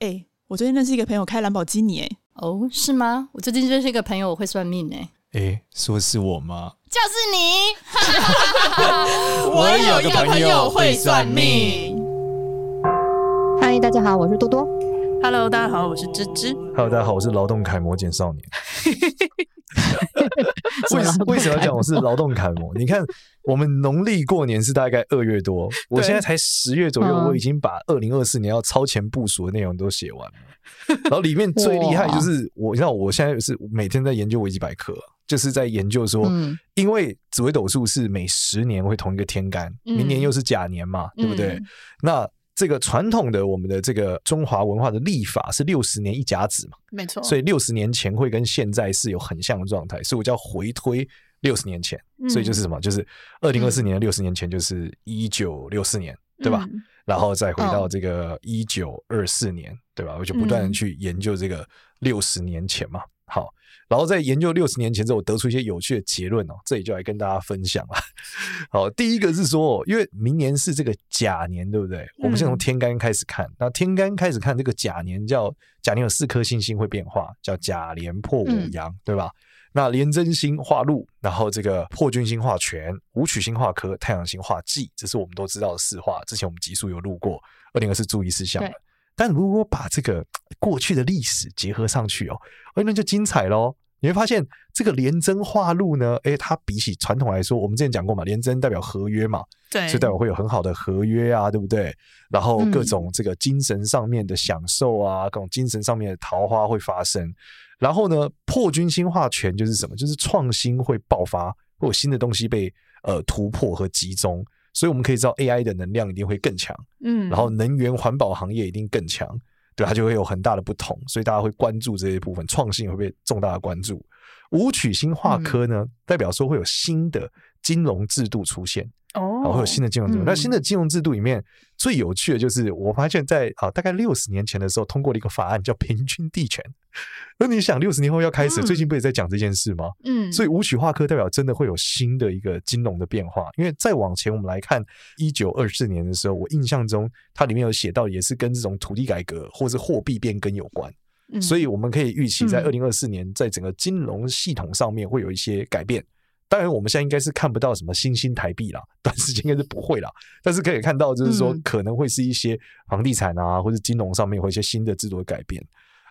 哎，我最近认识一个朋友开兰博基尼，哎，哦，是吗？我最近认识一个朋友，我会算命，哎，哎，说是我吗？就是你。我有一个朋友会算命。嗨，大家好，我是多多。Hello，大家好，我是芝芝。Hello，大家好，我是劳动楷模简少年。为为什么要讲我是劳动楷模？你看，我们农历过年是大概二月多，我现在才十月左右，我已经把二零二四年要超前部署的内容都写完了。然后里面最厉害就是我，你知道，我现在是每天在研究维基百科，就是在研究说，因为紫微斗数是每十年会同一个天干，明年又是甲年嘛，对不对？那这个传统的我们的这个中华文化的历法是六十年一甲子嘛，没错。所以六十年前会跟现在是有很像的状态，所以我叫回推六十年前，所以就是什么，就是二零二四年的六十年前就是一九六四年，对吧？然后再回到这个一九二四年，对吧？我就不断的去研究这个六十年前嘛，好。然后在研究六十年前之后，我得出一些有趣的结论哦，这里就来跟大家分享了。好，第一个是说，因为明年是这个甲年，对不对？我们先从天干开始看，那天干开始看这个甲年，叫甲年有四颗星星会变化，叫甲年破五阳，对吧？那廉贞星化禄，然后这个破军星化权，武曲星化科，太阳星化忌，这是我们都知道的四化。之前我们集数有录过，二零二四注意事项。但如果把这个过去的历史结合上去哦，哎，那就精彩喽。你会发现这个廉贞化禄呢，诶，它比起传统来说，我们之前讲过嘛，廉贞代表合约嘛，对，所以代表会有很好的合约啊，对不对？然后各种这个精神上面的享受啊，各种精神上面的桃花会发生。然后呢，破军星化权就是什么？就是创新会爆发，会有新的东西被呃突破和集中。所以我们可以知道 AI 的能量一定会更强，嗯，然后能源环保行业一定更强。对，它就会有很大的不同，所以大家会关注这些部分，创新会被重大的关注。武曲星化科呢，嗯、代表说会有新的金融制度出现。哦，会有新的金融制度。那、嗯、新的金融制度里面最有趣的就是，我发现在啊大概六十年前的时候通过了一个法案，叫平均地权。那你想，六十年后要开始，嗯、最近不也在讲这件事吗？嗯，所以无曲化科代表真的会有新的一个金融的变化。因为再往前我们来看，一九二四年的时候，我印象中它里面有写到，也是跟这种土地改革或是货币变更有关。嗯、所以我们可以预期，在二零二四年，在整个金融系统上面会有一些改变。当然，我们现在应该是看不到什么新兴台币啦，短时间应该是不会啦。但是可以看到，就是说可能会是一些房地产啊，或者金融上面会有一些新的制度的改变。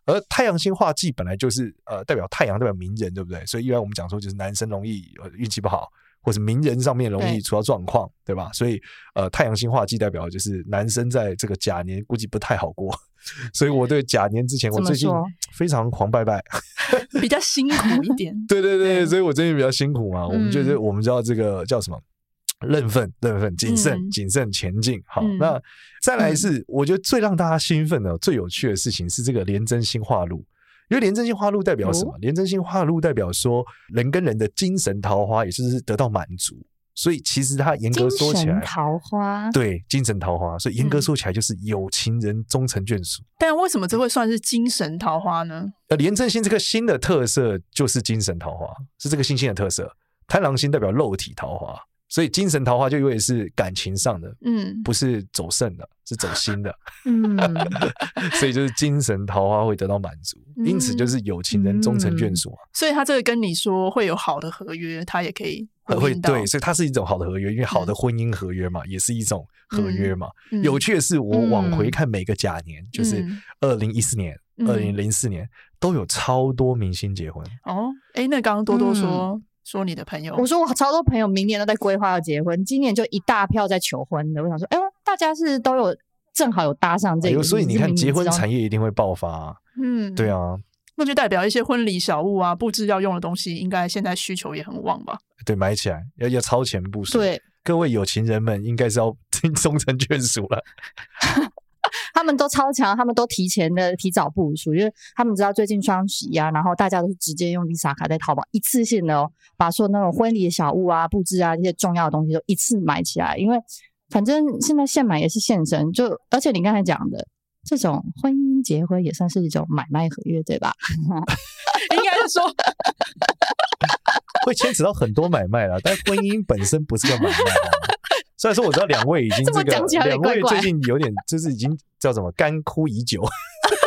而太阳星化忌本来就是呃代表太阳，代表名人，对不对？所以一般我们讲说，就是男生容易运气不好。或者名人上面容易出到状况，对，对吧？所以，呃，太阳星化忌代表就是男生在这个甲年估计不太好过，所以我对甲年之前我最近非常狂拜拜，比较辛苦一点。对对对，所以我最近比较辛苦嘛。嗯、我们就是我们知道这个叫什么？认份、认份、谨慎、谨慎前进。好，嗯、那再来是我觉得最让大家兴奋的、最有趣的事情是这个廉贞星化禄。因为廉贞星化禄代表什么？廉贞星化禄代表说人跟人的精神桃花也就是得到满足，所以其实它严格说起来，桃花对精神桃花，所以严格说起来就是有情人终成眷属。但为什么这会算是精神桃花呢？呃，廉贞星这个星的特色就是精神桃花，是这个星星的特色。贪狼星代表肉体桃花。所以精神桃花就以为是感情上的，嗯，不是走肾的，是走心的，嗯，所以就是精神桃花会得到满足，嗯、因此就是有情人终成眷属嘛。所以他这个跟你说会有好的合约，他也可以会对，所以它是一种好的合约，因为好的婚姻合约嘛，嗯、也是一种合约嘛。嗯、有趣的是，我往回看每个甲年，嗯、就是二零一四年、二零零四年，都有超多明星结婚。哦，哎，那刚刚多多说。嗯说你的朋友，我说我超多朋友明年都在规划要结婚，今年就一大票在求婚的。我想说，哎呦，大家是都有正好有搭上这个，所以你看结婚产业一定会爆发啊。嗯，对啊，那就代表一些婚礼小物啊、布置要用的东西，应该现在需求也很旺吧？对，买起来要要超前部署。对，各位有情人们应该是要 终成眷属了。他们都超强，他们都提前的提早部署，因为他们知道最近双十一啊，然后大家都是直接用 Visa 卡在淘宝一次性的哦，把所有那种婚礼的小物啊、布置啊这些重要的东西都一次买起来，因为反正现在现买也是现成，就而且你刚才讲的这种婚姻结婚也算是一种买卖合约，对吧？应该是说会牵扯到很多买卖啦，但婚姻本身不是个买卖。虽然说我知道两位已经 这个两位最近有点 就是已经叫什么干枯已久，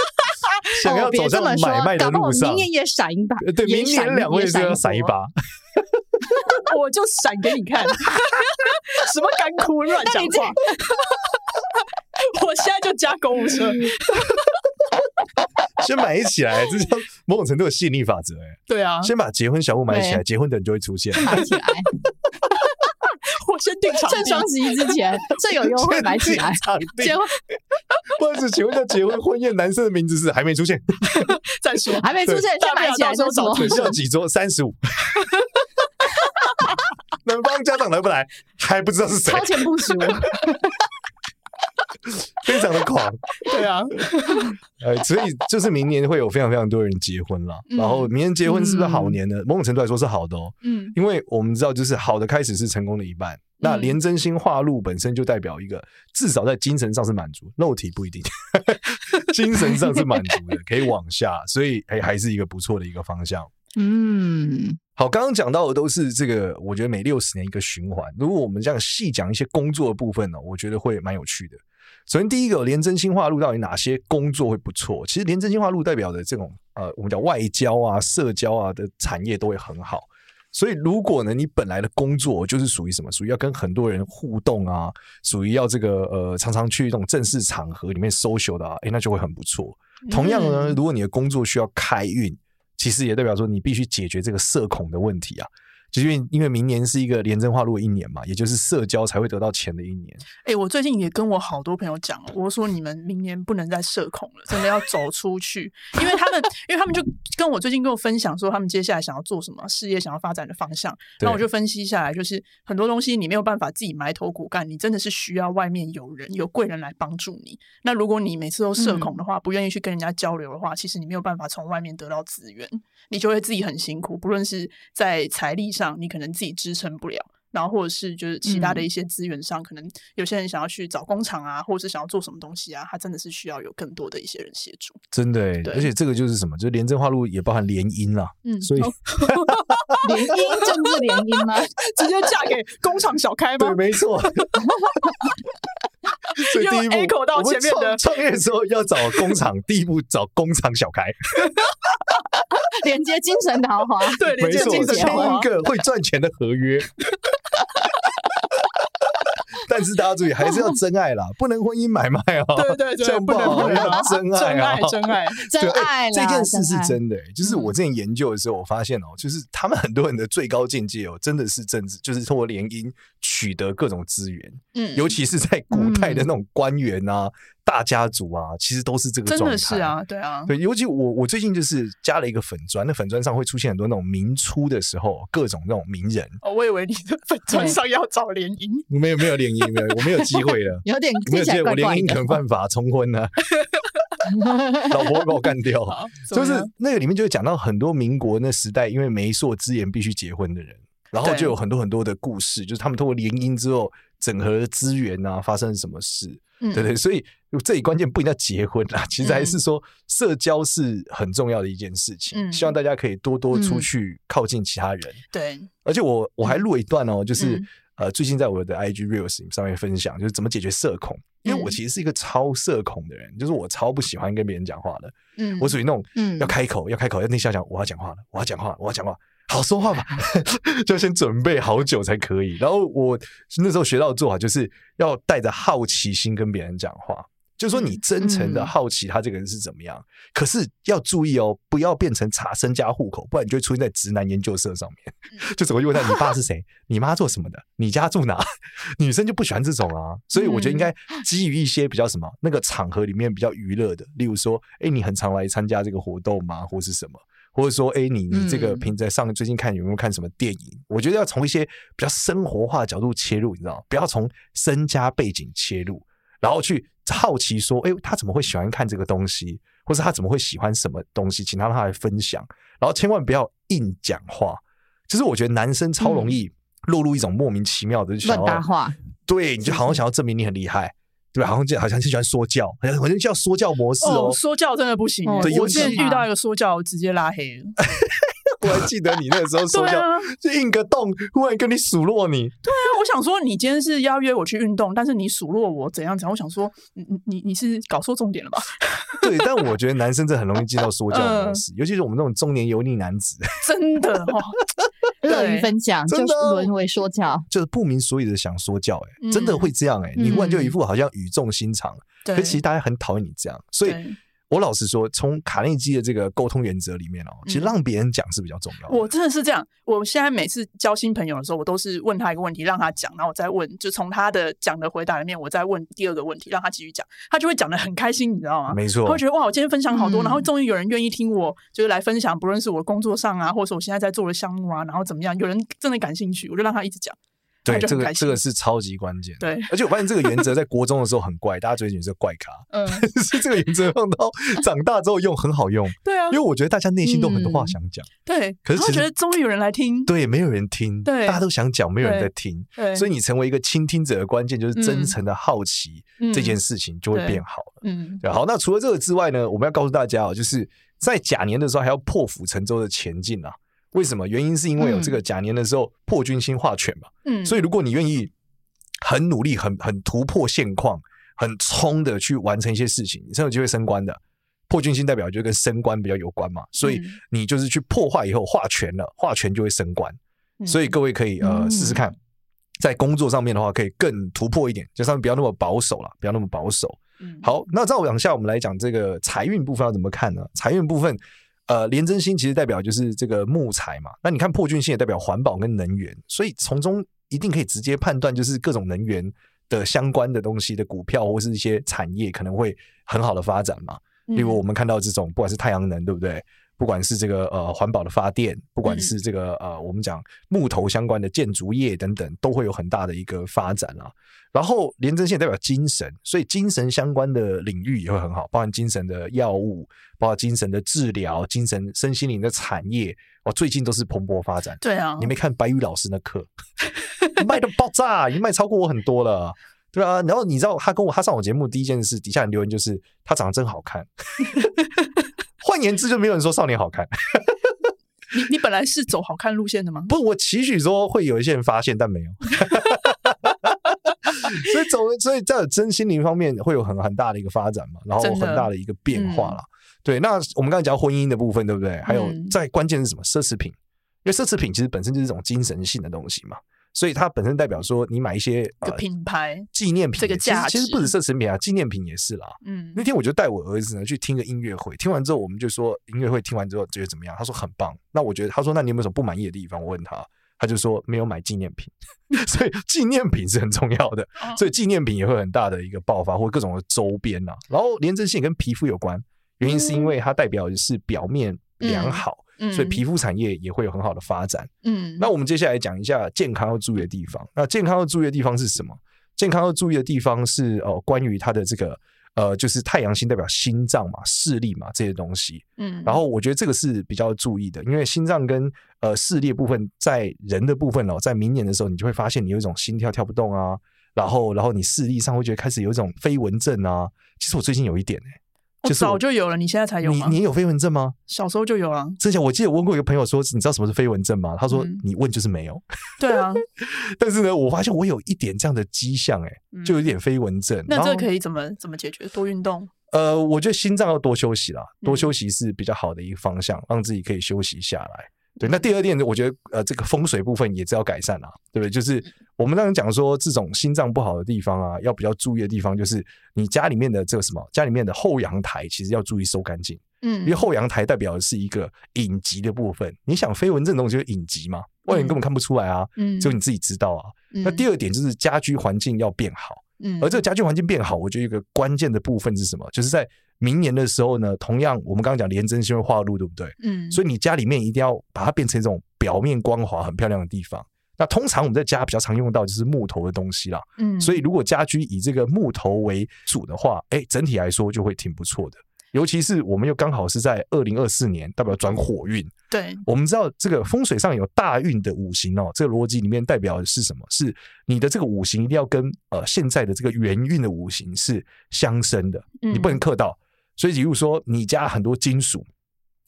想要走向买卖的路上，明年也闪一把。对，明年两位是要闪一把，我就闪给你看。什么干枯乱讲话？我现在就加购物车。先买起来，这叫某种程度的吸引力法则。哎，对啊，先把结婚小物买起来，结婚的人就会出现。买起来，我先订场，趁双十一之前 最有优惠，买起来。结婚，不好意思，请问一下，结婚婚宴男生的名字是还没出现？再说还没出现，先买起来再说。需要几桌？三十五。男方家长来不来还不知道是谁，超前部署。非常的狂，对啊，呃，所以就是明年会有非常非常多人结婚了，嗯、然后明年结婚是不是好年呢？嗯、某种程度来说是好的哦，嗯，因为我们知道，就是好的开始是成功的一半。嗯、那连真心话路本身就代表一个至少在精神上是满足，肉体不一定，精神上是满足的，可以往下，所以哎，还是一个不错的一个方向。嗯，好，刚刚讲到的都是这个，我觉得每六十年一个循环。如果我们这样细讲一些工作的部分呢，我觉得会蛮有趣的。首先，第一个连真心话路到底哪些工作会不错？其实连真心话路代表的这种呃，我们讲外交啊、社交啊的产业都会很好。所以，如果呢，你本来的工作就是属于什么？属于要跟很多人互动啊，属于要这个呃，常常去这种正式场合里面 social 的啊，诶，那就会很不错。同样呢，如果你的工作需要开运，其实也代表说你必须解决这个社恐的问题啊。就是因为因为明年是一个廉政化路的一年嘛，也就是社交才会得到钱的一年。哎、欸，我最近也跟我好多朋友讲，我说你们明年不能再社恐了，真的要走出去，因为他们，因为他们就跟我最近跟我分享说，他们接下来想要做什么事业，想要发展的方向。那我就分析下来，就是很多东西你没有办法自己埋头苦干，你真的是需要外面有人有贵人来帮助你。那如果你每次都社恐的话，不愿意去跟人家交流的话，其实你没有办法从外面得到资源，你就会自己很辛苦，不论是在财力上，你可能自己。支撑不了，然后或者是就是其他的一些资源上，嗯、可能有些人想要去找工厂啊，或者是想要做什么东西啊，他真的是需要有更多的一些人协助。真的，对而且这个就是什么，就是廉政化路也包含联姻啦。嗯，所以 联姻政治联姻吗？直接嫁给工厂小开吗？对，没错。所以第一步，口到前面的创业的时候要找工厂，第一步找工厂小开。连接精神桃花，对，连接精神桃花，第一个会赚钱的合约。但是大家注意，还是要真爱啦，不能婚姻买卖哦。对对对，不能要真爱啊，真爱，真爱。这件事是真的，就是我之前研究的时候，我发现哦，就是他们很多人的最高境界哦，真的是政治，就是通过联姻取得各种资源。嗯，尤其是在古代的那种官员啊。大家族啊，其实都是这个状态。真的是啊，对啊，对，尤其我我最近就是加了一个粉砖，那粉砖上会出现很多那种明初的时候各种那种名人。哦，我以为你的粉砖上要找联姻，没有没有联姻，没有，我没有机会了，有点没有机会，我联姻可能犯法重婚呢，老婆把我干掉。就是那个里面就会讲到很多民国那时代，因为媒妁之言必须结婚的人，然后就有很多很多的故事，就是他们通过联姻之后整合资源啊，发生什么事。对对，所以这里关键不一定要结婚啦，其实还是说社交是很重要的一件事情。嗯、希望大家可以多多出去靠近其他人。嗯、对，而且我我还录了一段哦，就是、嗯、呃，最近在我的 IG Reels 上面分享，就是怎么解决社恐。因为我其实是一个超社恐的人，就是我超不喜欢跟别人讲话的。嗯，我属于那种要开口要开口要内向讲，我要讲话了，我要讲话，我要讲话。好说话吧，就先准备好久才可以。然后我那时候学到的做法，就是要带着好奇心跟别人讲话，就是说你真诚的好奇他这个人是怎么样。嗯、可是要注意哦，不要变成查身家户口，不然你就会出现在直男研究社上面。就怎么问他你爸是谁，你妈做什么的，你家住哪？女生就不喜欢这种啊。所以我觉得应该基于一些比较什么那个场合里面比较娱乐的，例如说，哎，你很常来参加这个活动吗？或是什么？或者说，哎，你你这个平在上最近看有没有看什么电影？嗯、我觉得要从一些比较生活化的角度切入，你知道？不要从身家背景切入，然后去好奇说，哎，他怎么会喜欢看这个东西？或是他怎么会喜欢什么东西？请他让他来分享，然后千万不要硬讲话。就是我觉得男生超容易落入一种莫名其妙的乱搭话，对，你就好像想要证明你很厉害。对吧，好像就好像是喜欢说教，好像好像叫说教模式哦。说教真的不行，对，我之前遇到一个说教，我直接拉黑了。我还记得你那个时候说教、啊、就印个洞，忽然跟你数落你。对啊，我想说你今天是要约我去运动，但是你数落我怎样怎样？我想说，你你你是搞错重点了吧？对，但我觉得男生这很容易进到说教模式，呃、尤其是我们这种中年油腻男子，真的哦，乐于分享，就是沦为说教，就是不明所以的想说教、欸，哎、嗯，真的会这样、欸，哎，你忽然就一副好像语重心长，可其实大家很讨厌你这样，所以。我老实说，从卡内基的这个沟通原则里面哦，其实让别人讲是比较重要的。我真的是这样，我现在每次交新朋友的时候，我都是问他一个问题，让他讲，然后我再问，就从他的讲的回答里面，我再问第二个问题，让他继续讲，他就会讲的很开心，你知道吗？没错，他会觉得哇，我今天分享好多，然后终于有人愿意听我，就是来分享，不论是我的工作上啊，或者是我现在在做的项目啊，然后怎么样，有人真的感兴趣，我就让他一直讲。对，这个这个是超级关键。对，而且我发现这个原则在国中的时候很怪，大家觉得你是怪咖。嗯，是这个原则放到 长大之后用很好用。对啊，因为我觉得大家内心都很多话想讲。对，可是觉得终于有人来听。对，没有人听。对，大家都想讲，没有人在听。对，所以你成为一个倾听者的关键就是真诚的好奇，这件事情就会变好了。嗯，对。好，那除了这个之外呢，我们要告诉大家哦，就是在甲年的时候还要破釜沉舟的前进啊。为什么？原因是因为有这个甲年的时候、嗯、破军星化权嘛，嗯，所以如果你愿意很努力、很很突破现况、很冲的去完成一些事情，你才有机会升官的。破军星代表就跟升官比较有关嘛，所以你就是去破坏以后化权了，化权就会升官。嗯、所以各位可以呃试试看，在工作上面的话可以更突破一点，就上面不要那么保守了，不要那么保守。嗯，好，那再往下我们来讲这个财运部分要怎么看呢？财运部分。呃，廉贞星其实代表就是这个木材嘛，那你看破军星也代表环保跟能源，所以从中一定可以直接判断，就是各种能源的相关的东西的股票或是一些产业可能会很好的发展嘛。例如我们看到这种，不管是太阳能，对不对？不管是这个呃环保的发电，不管是这个呃我们讲木头相关的建筑业等等，都会有很大的一个发展啊。然后廉贞线代表精神，所以精神相关的领域也会很好，包含精神的药物，包括精神的治疗、精神身心灵的产业，哦，最近都是蓬勃发展。对啊，你没看白宇老师那课，卖的爆炸，已经卖超过我很多了，对啊。然后你知道他跟我他上我节目第一件事，底下人留言就是他长得真好看。换言之，就没有人说少年好看。你你本来是走好看路线的吗？不，我期许说会有一些人发现，但没有。所以走，所以在真心灵方面会有很很大的一个发展嘛，然后很大的一个变化啦。嗯、对，那我们刚才讲婚姻的部分，对不对？还有在关键是什么？奢侈品，因为奢侈品其实本身就是一种精神性的东西嘛。所以它本身代表说，你买一些个品牌纪念品，这个价其实不止奢侈品啊，纪念品也是啦。嗯，那天我就带我儿子呢去听个音乐会，听完之后我们就说音乐会听完之后觉得怎么样？他说很棒。那我觉得他说那你有没有什么不满意的地方？我问他，他就说没有买纪念品。所以纪念品是很重要的，所以纪念品也会很大的一个爆发，或各种的周边呐。然后廉贞星跟皮肤有关，原因是因为它代表的是表面良好。嗯所以皮肤产业也会有很好的发展。嗯，那我们接下来讲一下健康要注意的地方。那健康要注意的地方是什么？健康要注意的地方是哦，关于它的这个呃，就是太阳星代表心脏嘛、视力嘛这些东西。嗯，然后我觉得这个是比较注意的，因为心脏跟呃视力部分在人的部分哦，在明年的时候，你就会发现你有一种心跳跳不动啊，然后然后你视力上会觉得开始有一种飞蚊症啊。其实我最近有一点哎。就早就有了，你现在才有吗？你你有飞蚊症吗？小时候就有了。之前我记得我问过一个朋友说，你知道什么是飞蚊症吗？他说你问就是没有。嗯、对啊，但是呢，我发现我有一点这样的迹象，哎，就有点飞蚊症。嗯、那这可以怎么怎么解决？多运动。呃，我觉得心脏要多休息啦，多休息是比较好的一个方向，嗯、让自己可以休息下来。对，那第二点呢，我觉得呃，这个风水部分也是要改善啊，对不对？就是我们刚刚讲说，这种心脏不好的地方啊，要比较注意的地方，就是你家里面的这个什么，家里面的后阳台，其实要注意收干净。嗯，因为后阳台代表的是一个隐疾的部分。你想飞蚊这种东西就是隐疾嘛，外人根本看不出来啊，嗯，只有你自己知道啊。那第二点就是家居环境要变好。嗯，而这个家居环境变好，我觉得一个关键的部分是什么？就是在明年的时候呢，同样我们刚刚讲廉贞星会化禄，对不对？嗯，所以你家里面一定要把它变成一种表面光滑、很漂亮的地方。那通常我们在家比较常用到就是木头的东西啦。嗯，所以如果家居以这个木头为主的话，哎，整体来说就会挺不错的。尤其是我们又刚好是在二零二四年，代表转火运。对，我们知道这个风水上有大运的五行哦，这个逻辑里面代表的是什么？是你的这个五行一定要跟呃现在的这个元运的五行是相生的，你不能克到。所以比如说你家很多金属，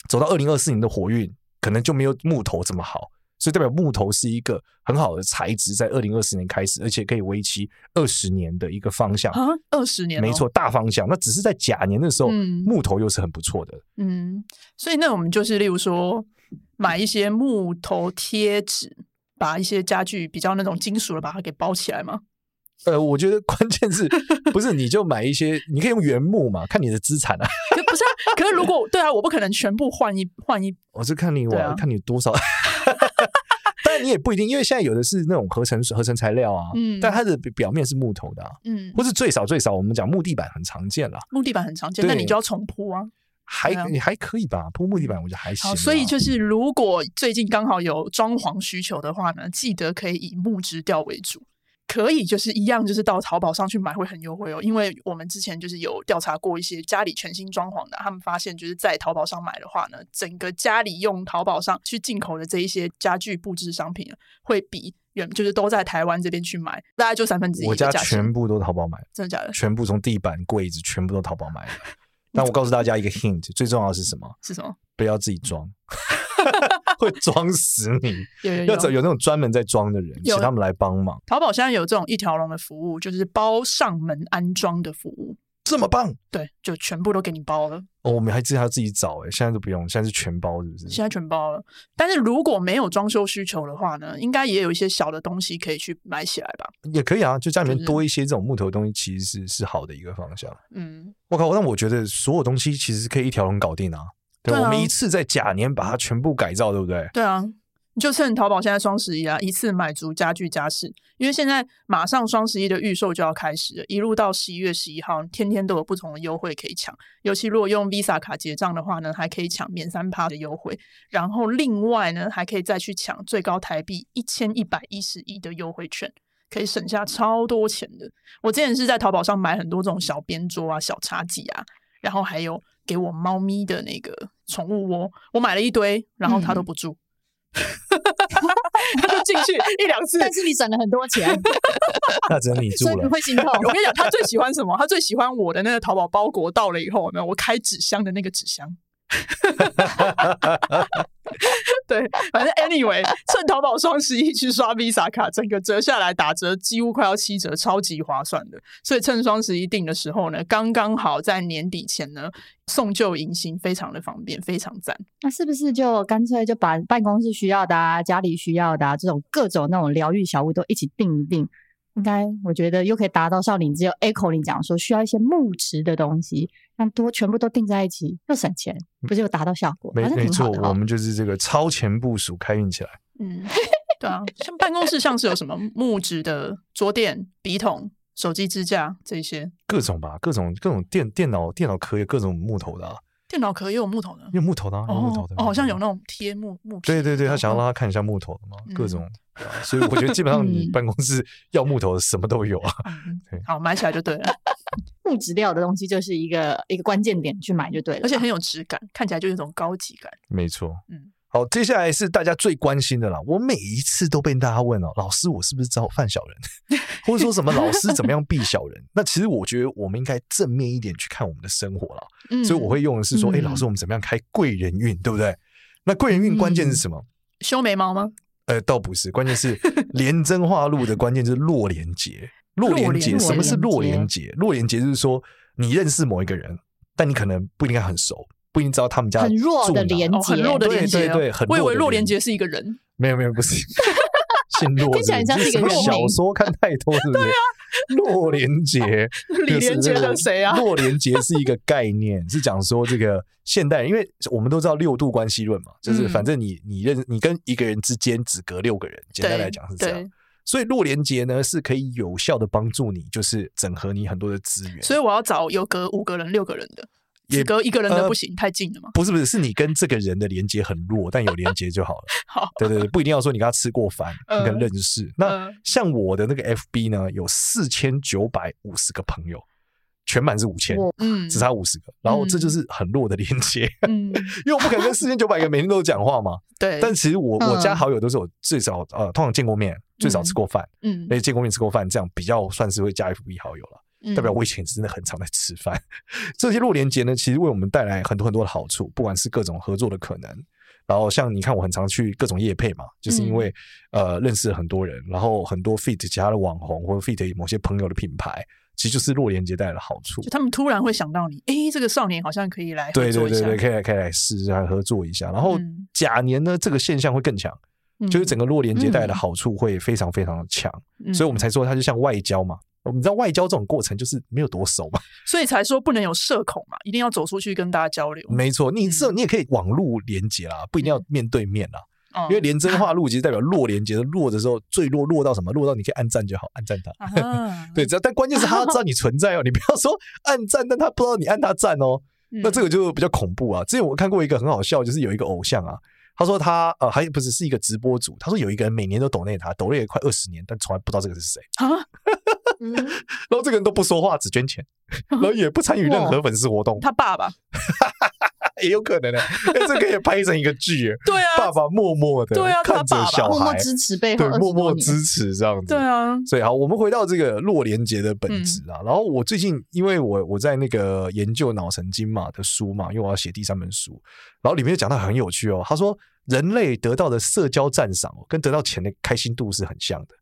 走到二零二四年的火运可能就没有木头这么好。所以代表木头是一个很好的材质，在二零二四年开始，而且可以为期二十年的一个方向啊，二十年，没错，大方向。那只是在甲年的时候，嗯、木头又是很不错的。嗯，所以那我们就是，例如说，买一些木头贴纸，把一些家具比较那种金属的，把它给包起来吗？呃，我觉得关键是 不是你就买一些，你可以用原木嘛，看你的资产啊。不是啊，可是如果对啊，我不可能全部换一换一，我是看你我、啊、看你多少。但你也不一定，因为现在有的是那种合成合成材料啊，嗯，但它的表面是木头的，啊，嗯，或是最少最少我们讲木地板很常见啦，木地板很常见，那你就要重铺啊，还你还可以吧，铺木地板我觉得还行。好，所以就是如果最近刚好有装潢需求的话呢，记得可以以木质调为主。可以，就是一样，就是到淘宝上去买会很优惠哦。因为我们之前就是有调查过一些家里全新装潢的，他们发现就是在淘宝上买的话呢，整个家里用淘宝上去进口的这一些家具布置商品，会比原就是都在台湾这边去买，大概就三分之一。我家全部都淘宝买，真的假的？全部从地板、柜子全部都淘宝买的。但我告诉大家一个 hint，最重要的是什么？是什么？不要自己装。会装死你，有有有要找有那种专门在装的人，请他们来帮忙。淘宝现在有这种一条龙的服务，就是包上门安装的服务，这么棒？对，就全部都给你包了。哦，我们还自己还要自己找哎，现在都不用，现在是全包，是不是？现在全包了。但是如果没有装修需求的话呢，应该也有一些小的东西可以去买起来吧？也可以啊，就家里面多一些这种木头的东西，其实是是好的一个方向。嗯，我靠，那我觉得所有东西其实是可以一条龙搞定啊。对，对啊，我们一次在甲年把它全部改造，对不对？对啊，你就趁淘宝现在双十一啊，一次买足家具家饰，因为现在马上双十一的预售就要开始了，一路到十一月十一号，天天都有不同的优惠可以抢。尤其如果用 Visa 卡结账的话呢，还可以抢免三趴的优惠，然后另外呢，还可以再去抢最高台币一千一百一十一的优惠券，可以省下超多钱的。我之前是在淘宝上买很多这种小边桌啊、小茶几啊，然后还有。给我猫咪的那个宠物窝，我买了一堆，然后它都不住，它、嗯、就进去一两次，但是你省了很多钱，那只有你住了，所以你会心痛。我跟你讲，他最喜欢什么？他最喜欢我的那个淘宝包裹到了以后，有没有？我开纸箱的那个纸箱。对，反正 anyway，趁淘宝双十一去刷 Visa 卡，整个折下来打折几乎快要七折，超级划算的。所以趁双十一订的时候呢，刚刚好在年底前呢送旧迎新，非常的方便，非常赞。那是不是就干脆就把办公室需要的、啊、家里需要的、啊、这种各种那种疗愈小物都一起订一订？应该我觉得又可以达到少林只有 Echo 你讲说需要一些木质的东西，让多全部都订在一起又省钱，不是又达到效果？没没错，我们就是这个超前部署，开运起来。嗯，对啊，像办公室像是有什么木质的桌垫、笔筒、手机支架这些，各种吧，各种各种电电脑电脑壳也各种木头的、啊。电脑壳也有木头的，有木头的，有木头的，哦，好像有那种贴木木。对对对，他想要让他看一下木头的嘛，各种，所以我觉得基本上你办公室要木头的什么都有啊。对，好，买起来就对了。木质料的东西就是一个一个关键点，去买就对了，而且很有质感，看起来就有一种高级感。没错，嗯。好，接下来是大家最关心的啦。我每一次都被大家问哦，老师，我是不是招犯小人，或者说什么老师怎么样避小人？那其实我觉得我们应该正面一点去看我们的生活了。嗯，所以我会用的是说，哎、嗯欸，老师，我们怎么样开贵人运，对不对？那贵人运关键是什么？修眉毛吗？呃，倒不是，关键是 连真化路的关键是落连结。落连结，什么是落连结？落连结就是说，你认识某一个人，但你可能不应该很熟。不一定知道他们家很弱的连接，很弱的连接，对对对，很弱。我以为弱连接是一个人，没有没有，不是，姓骆。听起来像是一个人名。小说看太多，是不是？对啊，弱连接，李连杰的谁啊？弱连接是一个概念，是讲说这个现代人，因为我们都知道六度关系论嘛，就是反正你你认你跟一个人之间只隔六个人，简单来讲是这样。所以弱连接呢是可以有效的帮助你，就是整合你很多的资源。所以我要找有隔五个人、六个人的。只隔一个人的不行，呃、太近了吗？不是不是，是你跟这个人的连接很弱，但有连接就好了。好，对对对，不一定要说你跟他吃过饭，呃、你跟认识。那像我的那个 FB 呢，有四千九百五十个朋友，全满是五千，嗯，只差五十个，然后这就是很弱的连接，嗯，因为我不可能跟四千九百个每天都讲话嘛。对，但其实我我加好友都是我最少呃，通常见过面，最少吃过饭，嗯，而且见过面吃过饭，这样比较算是会加 FB 好友了。代表我以前真的很常在吃饭，这些弱连结呢，其实为我们带来很多很多的好处，不管是各种合作的可能，然后像你看，我很常去各种业配嘛，就是因为、嗯、呃认识了很多人，然后很多 fit 其他的网红或者 fit 某些朋友的品牌，其实就是弱连结带来的好处。就他们突然会想到你，哎，这个少年好像可以来对对对对，可以来可以来试试来合作一下。然后甲年呢，这个现象会更强，嗯、就是整个弱连结带来的好处会非常非常的强，嗯、所以我们才说它就像外交嘛。你知道外交这种过程就是没有多熟嘛，所以才说不能有社恐嘛，一定要走出去跟大家交流。没错，你这你也可以网络连接啦，不一定要面对面啦。嗯、因为连真话 录其实代表弱连接的弱的时候最弱弱到什么？弱到你可以按赞就好，按赞他。啊、对，只要但关键是他要知道你存在哦，你不要说按赞，但他不知道你按他赞哦，那这个就比较恐怖啊。之前我看过一个很好笑，就是有一个偶像啊。他说他呃还不是是一个直播主，他说有一个人每年都抖内他，抖内也快二十年，但从来不知道这个是谁啊。然后这个人都不说话，只捐钱，然后也不参与任何粉丝活动。他爸爸 也有可能呢，这个可以拍成一个剧。对啊，爸爸默默的看着小孩，默默支持背后，对，默默支持这样子。对啊，所以好，我们回到这个洛连杰的本质啊。然后我最近因为我我在那个研究脑神经嘛的书嘛，因为我要写第三本书，然后里面就讲到很有趣哦。他说。人类得到的社交赞赏，跟得到钱的开心度是很像的。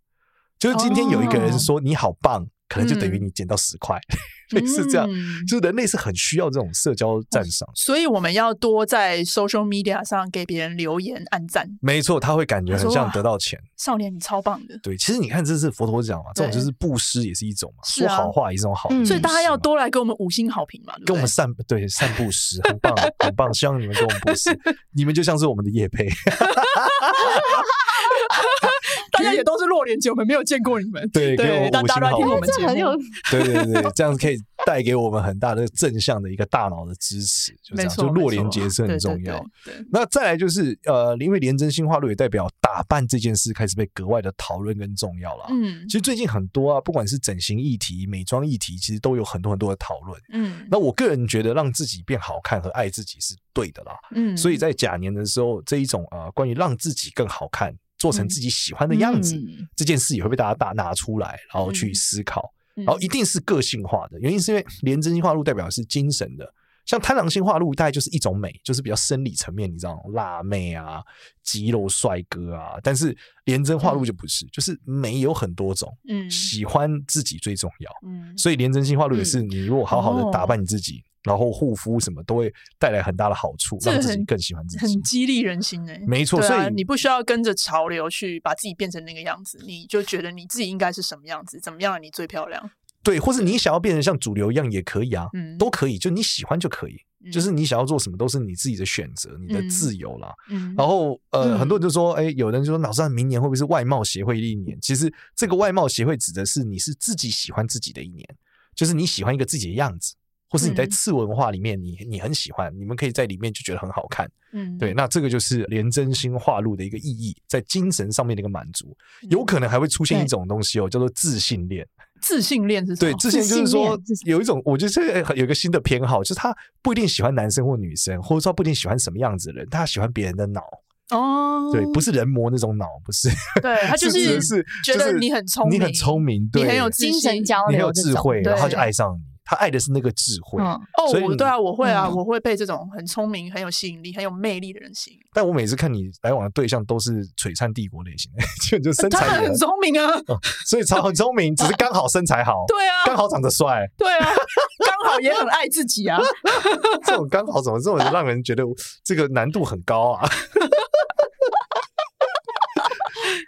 就是今天有一个人说你好棒，可能就等于你捡到十块。嗯 类似这样，就是人类是很需要这种社交赞赏，所以我们要多在 social media 上给别人留言、按赞。没错，他会感觉很像得到钱。少年，你超棒的。对，其实你看，这是佛陀讲嘛，这种就是布施也是一种嘛，说好话也是一种好。所以大家要多来给我们五星好评嘛，跟我们散对散布施，很棒 很棒，希望你们给我们布施，你们就像是我们的业配。大家也都是弱连结，我们没有见过你们。对，对，但大家都听我们节目。对对对，这样子可以带给我们很大的正向的一个大脑的支持，就这样，就弱连结是很重要。对，那再来就是呃，因为廉贞心化禄也代表打扮这件事开始被格外的讨论跟重要了。嗯，其实最近很多啊，不管是整形议题、美妆议题，其实都有很多很多的讨论。嗯，那我个人觉得让自己变好看和爱自己是对的啦。嗯，所以在甲年的时候，这一种呃，关于让自己更好看。做成自己喜欢的样子，嗯、这件事也会被大家大拿出来，然后去思考，嗯、然后一定是个性化的。原因是因为廉贞星化路代表的是精神的，像贪狼性化路大概就是一种美，就是比较生理层面，你知道辣妹啊、肌肉帅哥啊。但是廉贞化路就不是，嗯、就是美有很多种，嗯，喜欢自己最重要，嗯，所以廉贞性化路也是你如果好好的打扮你自己。然后护肤什么都会带来很大的好处，让自己更喜欢自己，很激励人心哎、欸。没错，啊、所以你不需要跟着潮流去把自己变成那个样子，你就觉得你自己应该是什么样子，怎么样你最漂亮？对，或是你想要变成像主流一样也可以啊，嗯，都可以，就你喜欢就可以，嗯、就是你想要做什么都是你自己的选择，你的自由啦。嗯，然后呃，嗯、很多人就说，哎，有人就说，老师，明年会不会是外貌协会的一年？其实这个外貌协会指的是你是自己喜欢自己的一年，就是你喜欢一个自己的样子。或是你在次文化里面你，你你很喜欢，你们可以在里面就觉得很好看，嗯，对，那这个就是连真心化禄的一个意义，在精神上面的一个满足，有可能还会出现一种东西哦，叫做自信恋。自信恋是什么？对，自信就是说有一种，我觉得这个有一个新的偏好，就是他不一定喜欢男生或女生，或者说不一定喜欢什么样子的人，他喜欢别人的脑哦，对，不是人模那种脑，不是，对他 就是是觉得你很聪明，你很聪明，对，你很有精神交流，你很有智慧，然后就爱上你。他爱的是那个智慧、嗯、哦，对啊，我会啊，嗯、我会被这种很聪明、很有吸引力、很有魅力的人吸引。但我每次看你来往的对象都是璀璨帝国类型的，就就身材很聪明啊、哦，所以超很聪明，只是刚好身材好，对啊，刚好长得帅，对啊，刚好也很爱自己啊。这种刚好怎么这么让人觉得这个难度很高啊？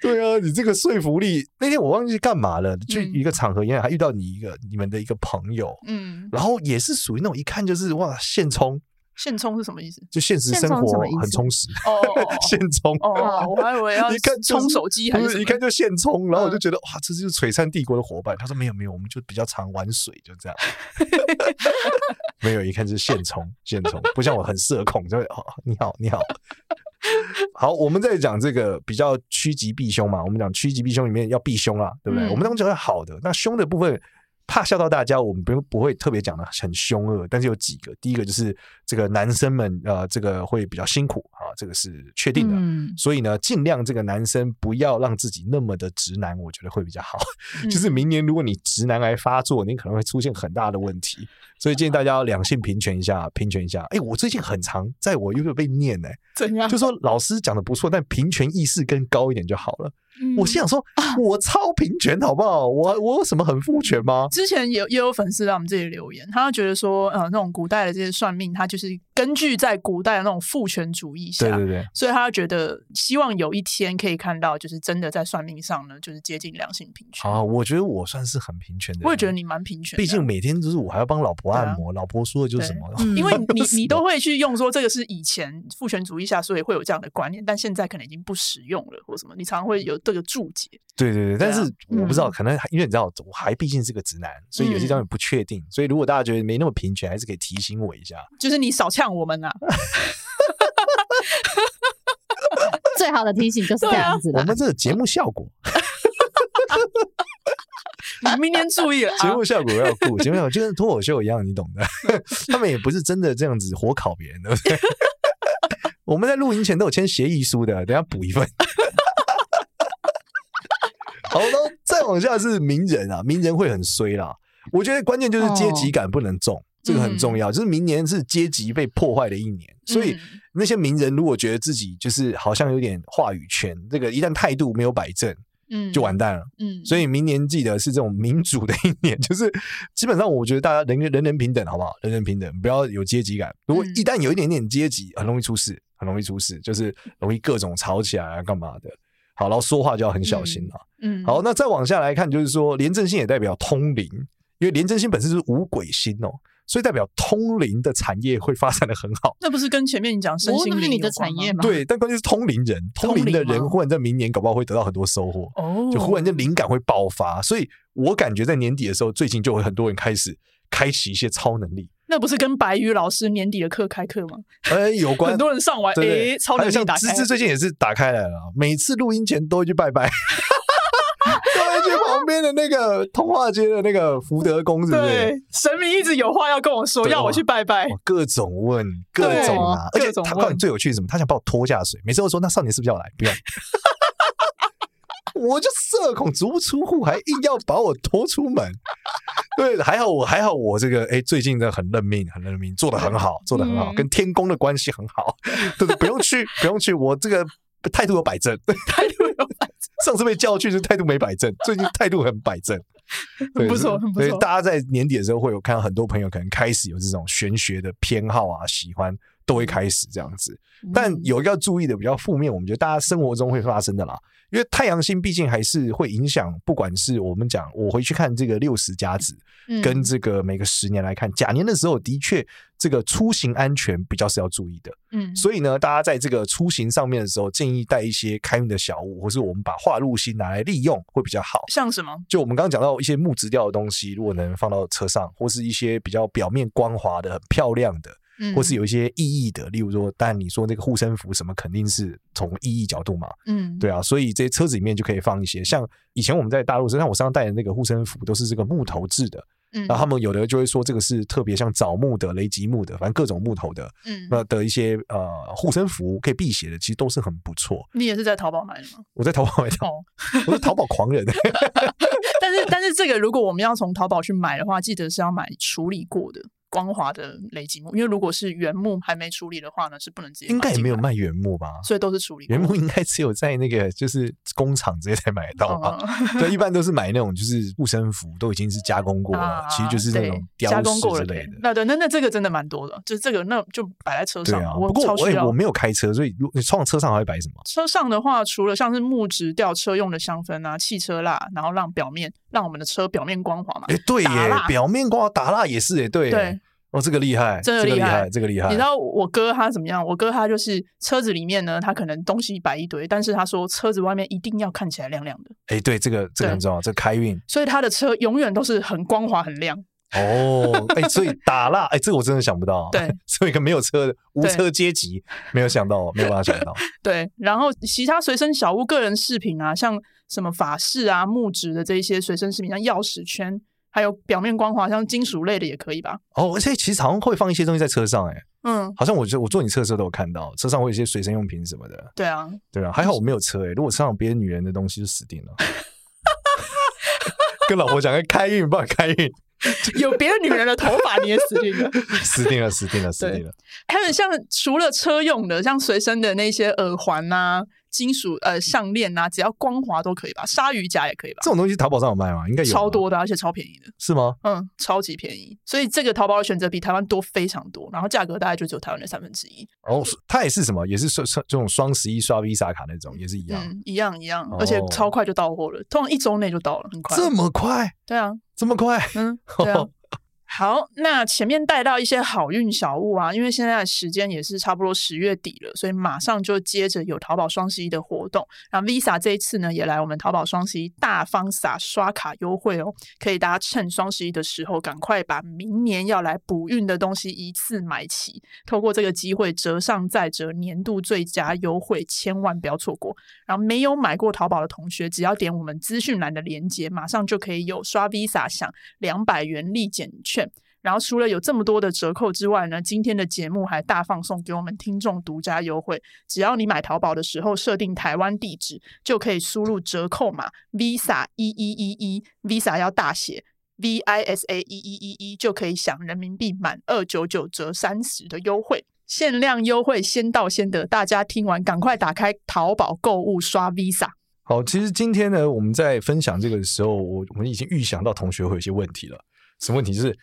对啊，你这个说服力，那天我忘记干嘛了，去一个场合，原来还遇到你一个你们的一个朋友，嗯，然后也是属于那种一看就是哇，现充，现充是什么意思？就现实生活很充实。哦，现充。哦，我还以为要一看充手机，还是一看就现充，然后我就觉得哇，这就是璀璨帝国的伙伴。他说没有没有，我们就比较常玩水，就这样，没有一看就是现充现充，不像我很社恐，就会哦你好你好。好，我们在讲这个比较趋吉避凶嘛。我们讲趋吉避凶里面要避凶啊，对不对？嗯、我们当中讲好的，那凶的部分怕吓到大家，我们不不会特别讲的很凶恶。但是有几个，第一个就是这个男生们呃，这个会比较辛苦啊，这个是确定的。嗯、所以呢，尽量这个男生不要让自己那么的直男，我觉得会比较好。嗯、就是明年如果你直男癌发作，你可能会出现很大的问题。所以建议大家要两性平权一下，平权一下。哎，我最近很常在我 YouTube 被念呢、欸，怎样？就说老师讲的不错，但平权意识更高一点就好了。嗯我心想说，我超平权好不好？我我有什么很父权吗？之前也也有粉丝在我们这里留言，他觉得说，呃，那种古代的这些算命，他就是根据在古代的那种父权主义下，对对对，所以他觉得希望有一天可以看到，就是真的在算命上呢，就是接近两性平权。啊，我觉得我算是很平权的，我也觉得你蛮平权的，毕竟每天就是我还要帮老婆按摩，老婆说的就是什么，嗯、因为你你都会去用说这个是以前父权主义下，所以会有这样的观念，但现在可能已经不实用了，或什么，你常常会有这个注解。对对对，但是我不知道，嗯、可能因为你知道，我还毕竟是个直男，所以有些地方不确定。所以如果大家觉得没那么平权，还是可以提醒我一下。就是你少呛我们呐、啊。最好的提醒就是这样子的、啊。我们这个节目效果，你明年注意了。节目效果要顾，节目效果就跟脱口秀一样，你懂的。他们也不是真的这样子火烤别人，对不对？我们在录音前都有签协议书的，等下补一份。好，然后再往下是名人啊，名人会很衰啦。我觉得关键就是阶级感不能重，哦、这个很重要。就是明年是阶级被破坏的一年，嗯、所以那些名人如果觉得自己就是好像有点话语权，这个一旦态度没有摆正，嗯，就完蛋了。嗯，所以明年记得是这种民主的一年，就是基本上我觉得大家人人人平等，好不好？人人平等，不要有阶级感。如果一旦有一点点阶级，很容易出事，很容易出事，就是容易各种吵起来啊，干嘛的。好，然后说话就要很小心了。嗯，嗯好，那再往下来看，就是说廉政星也代表通灵，因为廉政星本身就是五鬼星哦，所以代表通灵的产业会发展的很好。那不是跟前面你讲身心灵的产业吗？对，但关键是通灵人，通灵的人忽然在明年搞不好会得到很多收获哦，就忽然间灵感会爆发。所以我感觉在年底的时候，最近就会很多人开始开启一些超能力。那不是跟白宇老师年底的课开课吗？哎，有关，很多人上完，哎，超能力打开。芝芝最近也是打开来了，每次录音前都会去拜拜，旁边的那个通化街的那个福德宫，是不是？对，神明一直有话要跟我说，要我去拜拜，各种问，各种啊，而且他告诉你最有趣是什么？他想把我拖下水，每次都说那少年是不是要来？不要。我就社恐足不出户，还硬要把我拖出门。对，还好我还好我这个哎、欸，最近的很认命，很认命，做的很好，做的很好，跟天宫的关系很好，对 对，不用去，不用去，我这个态度有摆正，态度有摆正。上次被叫去是态度没摆正，最近态度很摆正，很不错，很不错。所以大家在年底的时候会有看到很多朋友可能开始有这种玄学的偏好啊，喜欢都会开始这样子。但有一个要注意的比较负面，我们觉得大家生活中会发生的啦。因为太阳星毕竟还是会影响，不管是我们讲，我回去看这个六十甲子，跟这个每个十年来看，甲年的时候，的确这个出行安全比较是要注意的。嗯，所以呢，大家在这个出行上面的时候，建议带一些开运的小物，或是我们把化禄星拿来利用会比较好。像什么？就我们刚刚讲到一些木质调的东西，如果能放到车上，或是一些比较表面光滑的、很漂亮的。或是有一些意义的，例如说，但你说那个护身符什么，肯定是从意义角度嘛，嗯，对啊，所以这些车子里面就可以放一些，像以前我们在大陆身上，我身上带的那个护身符都是这个木头制的，嗯，然后他们有的就会说这个是特别像枣木的、雷吉木的，反正各种木头的，嗯，那的一些呃护身符可以辟邪的，其实都是很不错。你也是在淘宝买的吗？我在淘宝买的，我是淘宝狂人。但是但是这个如果我们要从淘宝去买的话，记得是要买处理过的。光滑的雷击木，因为如果是原木还没处理的话呢，是不能直接。应该也没有卖原木吧，所以都是处理。原木应该只有在那个就是工厂直接才买得到吧？对，一般都是买那种就是护身符，都已经是加工过了，其实就是那种加工过之类的。那对，那那这个真的蛮多的，就是这个那就摆在车上。对啊，不过我我没有开车，所以你放车上还会摆什么？车上的话，除了像是木质吊车用的香氛啊、汽车蜡，然后让表面让我们的车表面光滑嘛。哎，对耶，表面光滑打蜡也是哎，对。对。哦，这个厉害，真的厉害，这个厉害。你知道我哥他怎么样？我哥他就是车子里面呢，他可能东西摆一堆，但是他说车子外面一定要看起来亮亮的。哎，对，这个这个很重要，这开运。所以他的车永远都是很光滑、很亮。哦，哎，所以打蜡，哎，这个我真的想不到。对，所以一个没有车的无车阶级，没有想到，没有办法想到。对，然后其他随身小物、个人饰品啊，像什么法式啊、木质的这一些随身饰品，像钥匙圈。还有表面光滑，像金属类的也可以吧？哦，而且其实好像会放一些东西在车上，哎，嗯，好像我觉得我坐你车的时候都有看到，车上会有一些随身用品什么的。对啊，对啊，还好我没有车，哎，如果车上有别的女人的东西就死定了。跟老婆讲，开运不开运，有别的女人的头发你也死定了，死定了，死定了，死定了。还有像除了车用的，像随身的那些耳环啊。金属呃项链啊，只要光滑都可以吧？鲨鱼夹也可以吧？这种东西淘宝上有卖吗？应该有，超多的，而且超便宜的。是吗？嗯，超级便宜。所以这个淘宝的选择比台湾多非常多，然后价格大概就只有台湾的三分之一。哦，它也是什么？也是刷刷这种双十一刷 Visa 卡那种，也是一样，嗯、一样一样，而且超快就到货了，通常一周内就到了，很快。这么快？对啊，这么快？嗯，对啊。好，那前面带到一些好运小物啊，因为现在时间也是差不多十月底了，所以马上就接着有淘宝双十一的活动。然后 Visa 这一次呢，也来我们淘宝双十一大方撒刷卡优惠哦，可以大家趁双十一的时候，赶快把明年要来补运的东西一次买齐，透过这个机会折上再折，年度最佳优惠，千万不要错过。然后没有买过淘宝的同学，只要点我们资讯栏的链接，马上就可以有刷 Visa 享两百元立减券。然后除了有这么多的折扣之外呢，今天的节目还大放送给我们听众独家优惠，只要你买淘宝的时候设定台湾地址，就可以输入折扣码 Visa 一一一一，Visa 要大写 V I S A 一一一一，就可以享人民币满二九九折三十的优惠，限量优惠，先到先得，大家听完赶快打开淘宝购物刷 Visa。好，其实今天呢，我们在分享这个的时候，我我们已经预想到同学会有些问题了，什么问题？就是。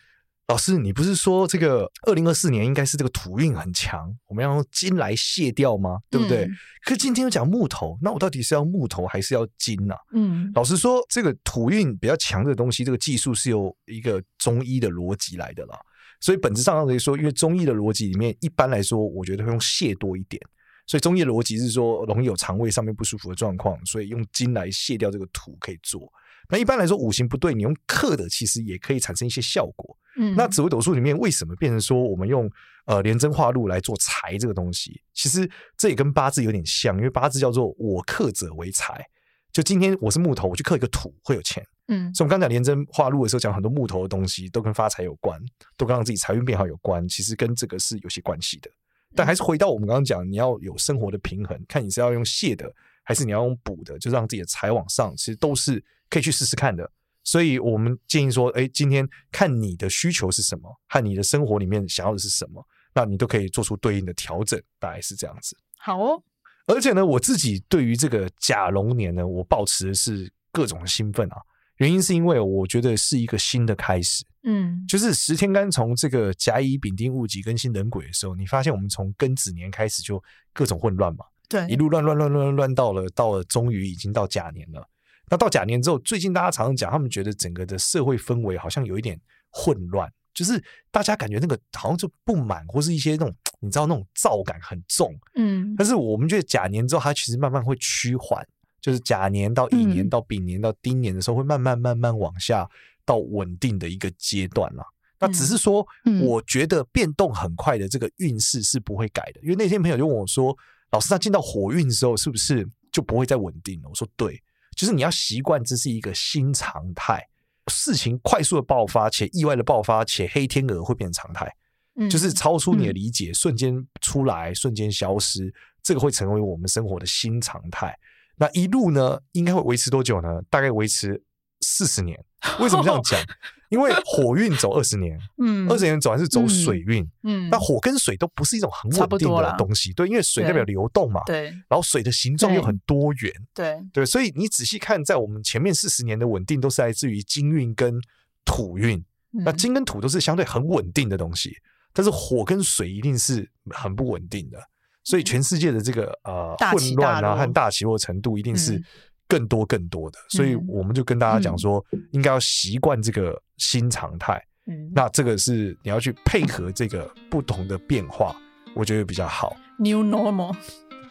老师，你不是说这个二零二四年应该是这个土运很强，我们要用金来卸掉吗？对不对？嗯、可是今天又讲木头，那我到底是要木头还是要金呢、啊？嗯，老实说，这个土运比较强的东西，这个技术是由一个中医的逻辑来的啦。所以本质上可以说，因为中医的逻辑里面，一般来说，我觉得会用卸多一点。所以中医的逻辑是说，容易有肠胃上面不舒服的状况，所以用金来卸掉这个土可以做。那一般来说，五行不对，你用克的其实也可以产生一些效果。嗯，那紫微斗数里面为什么变成说我们用呃廉贞化禄来做财这个东西？其实这也跟八字有点像，因为八字叫做我克者为财。就今天我是木头，我去克一个土会有钱。嗯，所以我们刚讲廉贞化禄的时候，讲很多木头的东西都跟发财有关，都跟让自己财运变好有关。其实跟这个是有些关系的。但还是回到我们刚刚讲，你要有生活的平衡，看你是要用泄的，还是你要用补的，就让自己的财往上，其实都是。可以去试试看的，所以我们建议说，哎，今天看你的需求是什么，和你的生活里面想要的是什么，那你都可以做出对应的调整，大概是这样子。好哦，而且呢，我自己对于这个甲龙年呢，我保持的是各种兴奋啊，原因是因为我觉得是一个新的开始，嗯，就是十天干从这个甲乙丙丁戊己庚辛壬癸的时候，你发现我们从庚子年开始就各种混乱嘛，对，一路乱乱乱乱乱到了到了，终于已经到甲年了。那到甲年之后，最近大家常常讲，他们觉得整个的社会氛围好像有一点混乱，就是大家感觉那个好像就不满，或是一些那种你知道那种躁感很重，嗯。但是我们觉得甲年之后，它其实慢慢会趋缓，就是甲年到乙年到丙年到丁年的时候，会慢慢慢慢往下到稳定的一个阶段了。那只是说，我觉得变动很快的这个运势是不会改的，因为那天朋友就问我说：“老师，他进到火运的时候，是不是就不会再稳定了？”我说：“对。”就是你要习惯，这是一个新常态。事情快速的爆发，且意外的爆发，且黑天鹅会变成常态。嗯，就是超出你的理解，瞬间出来，瞬间消失，这个会成为我们生活的新常态。那一路呢，应该会维持多久呢？大概维持四十年。为什么这样讲？因为火运走二十年，嗯，二十年走完是走水运，嗯，那火跟水都不是一种很稳定的东西，对，因为水代表流动嘛，对，然后水的形状又很多元，对，对，所以你仔细看，在我们前面四十年的稳定都是来自于金运跟土运，那金跟土都是相对很稳定的东西，但是火跟水一定是很不稳定的，所以全世界的这个呃混乱啊和大起落程度一定是。更多更多的，所以我们就跟大家讲说，应该要习惯这个新常态。嗯，那这个是你要去配合这个不同的变化，我觉得比较好。New normal，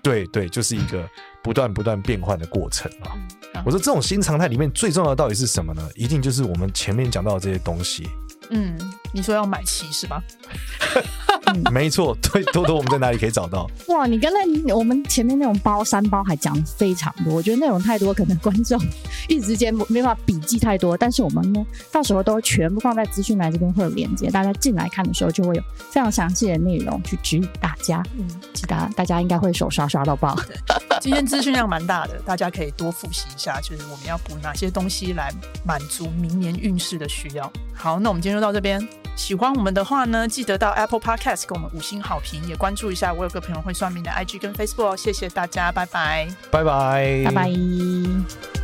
对对，就是一个不断不断变换的过程啊。我说这种新常态里面最重要的到底是什么呢？一定就是我们前面讲到的这些东西。嗯，你说要买齐是吧？没错，对，多多，我们在哪里可以找到？哇，你刚才我们前面那种包三包还讲非常多，我觉得内容太多，可能观众一时之间没办法笔记太多。但是我们呢，到时候都会全部放在资讯栏这边会有连接，大家进来看的时候就会有非常详细的内容去指引大家。嗯，其他大家应该会手刷刷到爆。今天资讯量蛮大的，大家可以多复习一下，就是我们要补哪些东西来满足明年运势的需要。好，那我们今天就到这边。喜欢我们的话呢，记得到 Apple Podcast 给我们五星好评，也关注一下我有个朋友会算命的 IG 跟 Facebook。谢谢大家，拜拜，拜拜，拜拜。